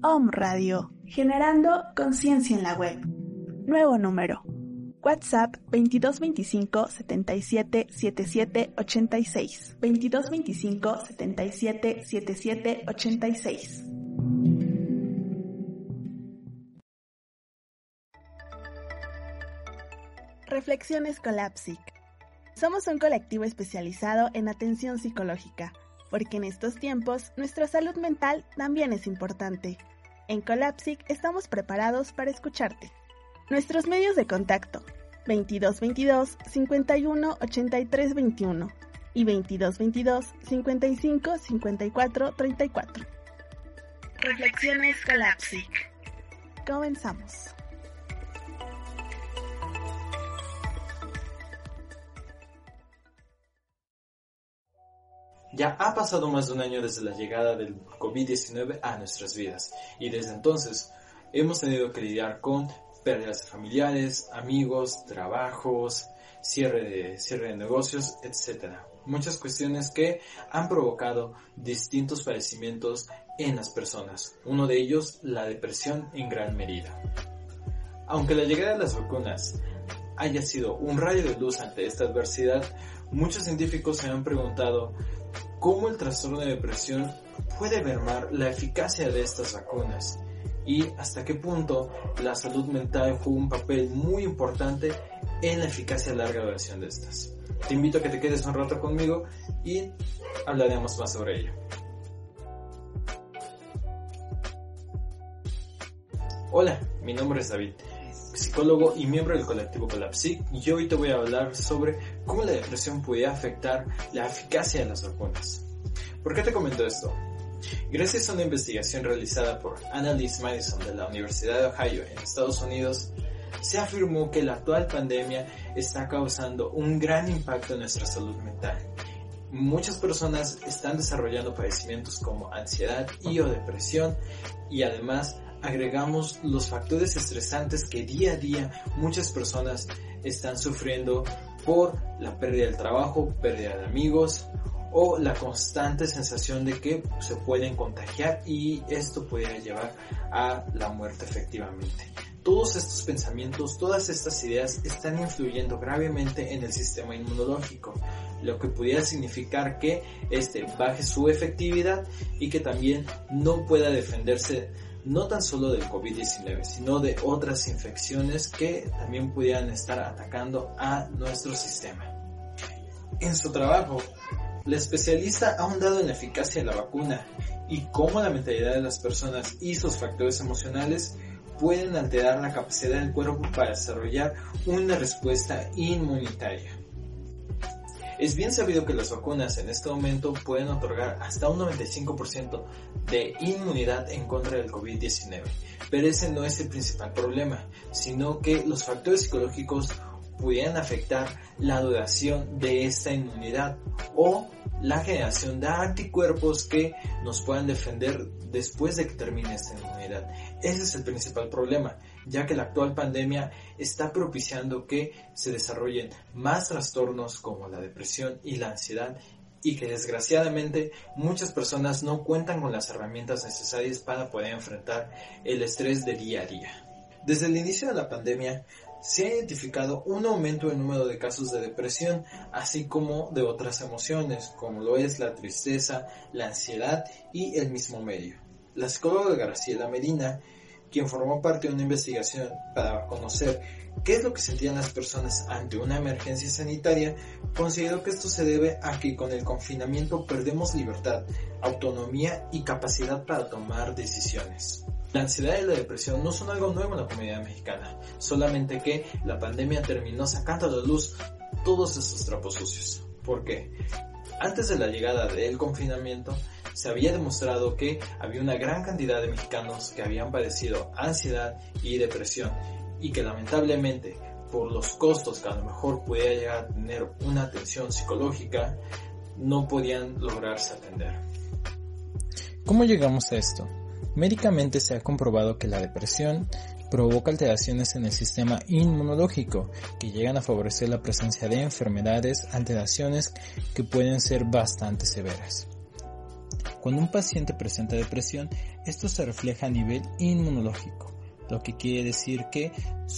Om Radio, generando conciencia en la web. Nuevo número. WhatsApp 2225 77 77 86. 2225 77 77 86. Reflexiones Colapsic. Somos un colectivo especializado en atención psicológica, porque en estos tiempos nuestra salud mental también es importante. En Colapsic estamos preparados para escucharte. Nuestros medios de contacto 2222 51 83 21 y 2222 55 54 34. Reflexiones Colapsic. Comenzamos. Ya ha pasado más de un año desde la llegada del COVID-19 a nuestras vidas y desde entonces hemos tenido que lidiar con pérdidas familiares, amigos, trabajos, cierre de, cierre de negocios, etc. Muchas cuestiones que han provocado distintos padecimientos en las personas. Uno de ellos, la depresión en gran medida. Aunque la llegada de las vacunas haya sido un rayo de luz ante esta adversidad, muchos científicos se han preguntado cómo el trastorno de depresión puede mermar la eficacia de estas vacunas y hasta qué punto la salud mental juega un papel muy importante en la eficacia a larga duración de estas. Te invito a que te quedes un rato conmigo y hablaremos más sobre ello. Hola, mi nombre es David, psicólogo y miembro del colectivo Colapsic y hoy te voy a hablar sobre cómo la depresión puede afectar la eficacia de las vacunas. ¿Por qué te comento esto? Gracias a una investigación realizada por Annalise Madison de la Universidad de Ohio en Estados Unidos, se afirmó que la actual pandemia está causando un gran impacto en nuestra salud mental. Muchas personas están desarrollando padecimientos como ansiedad y o depresión y además agregamos los factores estresantes que día a día muchas personas están sufriendo por la pérdida del trabajo, pérdida de amigos o la constante sensación de que se pueden contagiar y esto puede llevar a la muerte efectivamente. Todos estos pensamientos, todas estas ideas están influyendo gravemente en el sistema inmunológico, lo que pudiera significar que este baje su efectividad y que también no pueda defenderse no tan solo del COVID-19, sino de otras infecciones que también pudieran estar atacando a nuestro sistema. En su trabajo, la especialista ha ahondado en la eficacia de la vacuna y cómo la mentalidad de las personas y sus factores emocionales pueden alterar la capacidad del cuerpo para desarrollar una respuesta inmunitaria. Es bien sabido que las vacunas en este momento pueden otorgar hasta un 95% de inmunidad en contra del COVID-19, pero ese no es el principal problema, sino que los factores psicológicos pudieran afectar la duración de esta inmunidad o la generación de anticuerpos que nos puedan defender después de que termine esta inmunidad. Ese es el principal problema, ya que la actual pandemia está propiciando que se desarrollen más trastornos como la depresión y la ansiedad y que desgraciadamente muchas personas no cuentan con las herramientas necesarias para poder enfrentar el estrés de día a día. Desde el inicio de la pandemia, se ha identificado un aumento en número de casos de depresión, así como de otras emociones, como lo es la tristeza, la ansiedad y el mismo medio. La psicóloga Graciela Medina, quien formó parte de una investigación para conocer qué es lo que sentían las personas ante una emergencia sanitaria, consideró que esto se debe a que con el confinamiento perdemos libertad, autonomía y capacidad para tomar decisiones. La ansiedad y la depresión no son algo nuevo en la comunidad mexicana, solamente que la pandemia terminó sacando a la luz todos estos trapos sucios. ¿Por qué? Antes de la llegada del confinamiento, se había demostrado que había una gran cantidad de mexicanos que habían padecido ansiedad y depresión y que lamentablemente por los costos que a lo mejor podía llegar a tener una atención psicológica, no podían lograrse atender. ¿Cómo llegamos a esto? Médicamente se ha comprobado que la depresión provoca alteraciones en el sistema inmunológico que llegan a favorecer la presencia de enfermedades, alteraciones que pueden ser bastante severas. Cuando un paciente presenta depresión, esto se refleja a nivel inmunológico, lo que quiere decir que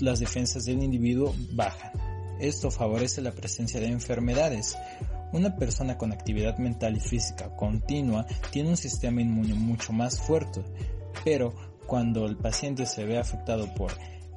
las defensas del individuo bajan. Esto favorece la presencia de enfermedades. Una persona con actividad mental y física continua tiene un sistema inmune mucho más fuerte, pero cuando el paciente se ve afectado por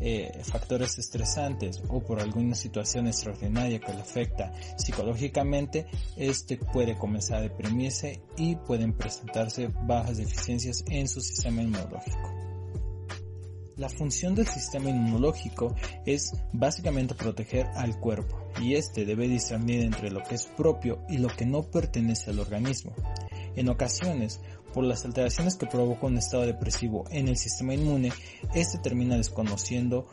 eh, factores estresantes o por alguna situación extraordinaria que le afecta psicológicamente, este puede comenzar a deprimirse y pueden presentarse bajas deficiencias en su sistema inmunológico. La función del sistema inmunológico es básicamente proteger al cuerpo y este debe discernir entre lo que es propio y lo que no pertenece al organismo. En ocasiones, por las alteraciones que provoca un estado depresivo en el sistema inmune, este termina desconociendo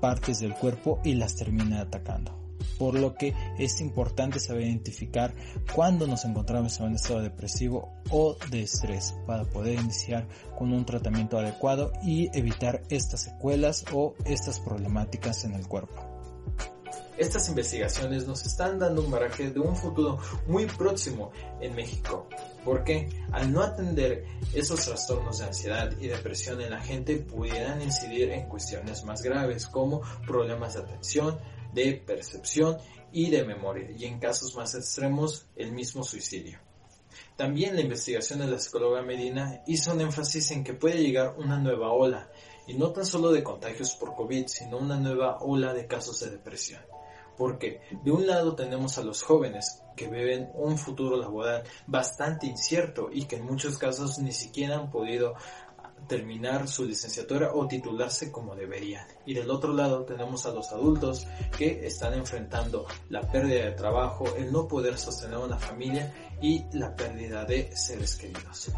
partes del cuerpo y las termina atacando. Por lo que es importante saber identificar cuándo nos encontramos en un estado depresivo o de estrés para poder iniciar con un tratamiento adecuado y evitar estas secuelas o estas problemáticas en el cuerpo. Estas investigaciones nos están dando un baraje de un futuro muy próximo en México, porque al no atender esos trastornos de ansiedad y depresión en la gente pudieran incidir en cuestiones más graves como problemas de atención, de percepción y de memoria, y en casos más extremos el mismo suicidio. También la investigación de la psicóloga Medina hizo un énfasis en que puede llegar una nueva ola, y no tan solo de contagios por COVID, sino una nueva ola de casos de depresión porque de un lado tenemos a los jóvenes que viven un futuro laboral bastante incierto y que en muchos casos ni siquiera han podido terminar su licenciatura o titularse como deberían. Y del otro lado tenemos a los adultos que están enfrentando la pérdida de trabajo, el no poder sostener una familia y la pérdida de seres queridos.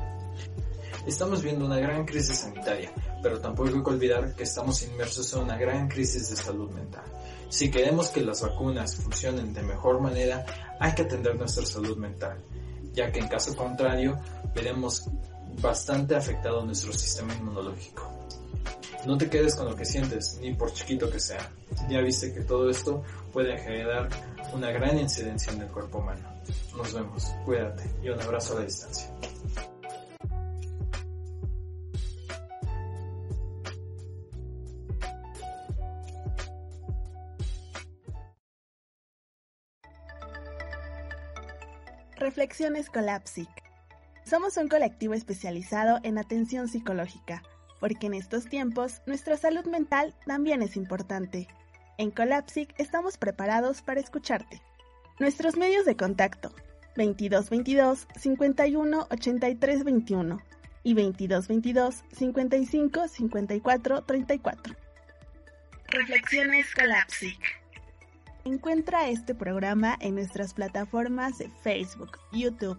Estamos viendo una gran crisis sanitaria, pero tampoco hay que olvidar que estamos inmersos en una gran crisis de salud mental. Si queremos que las vacunas funcionen de mejor manera, hay que atender nuestra salud mental, ya que en caso contrario veremos bastante afectado nuestro sistema inmunológico. No te quedes con lo que sientes, ni por chiquito que sea. Ya viste que todo esto puede generar una gran incidencia en el cuerpo humano. Nos vemos, cuídate y un abrazo a la distancia. Reflexiones Colapsic. Somos un colectivo especializado en atención psicológica, porque en estos tiempos nuestra salud mental también es importante. En Colapsic estamos preparados para escucharte. Nuestros medios de contacto 2222 51 83 21 y 2222 55 54 34. Reflexiones Colapsic. Encuentra este programa en nuestras plataformas de Facebook, YouTube,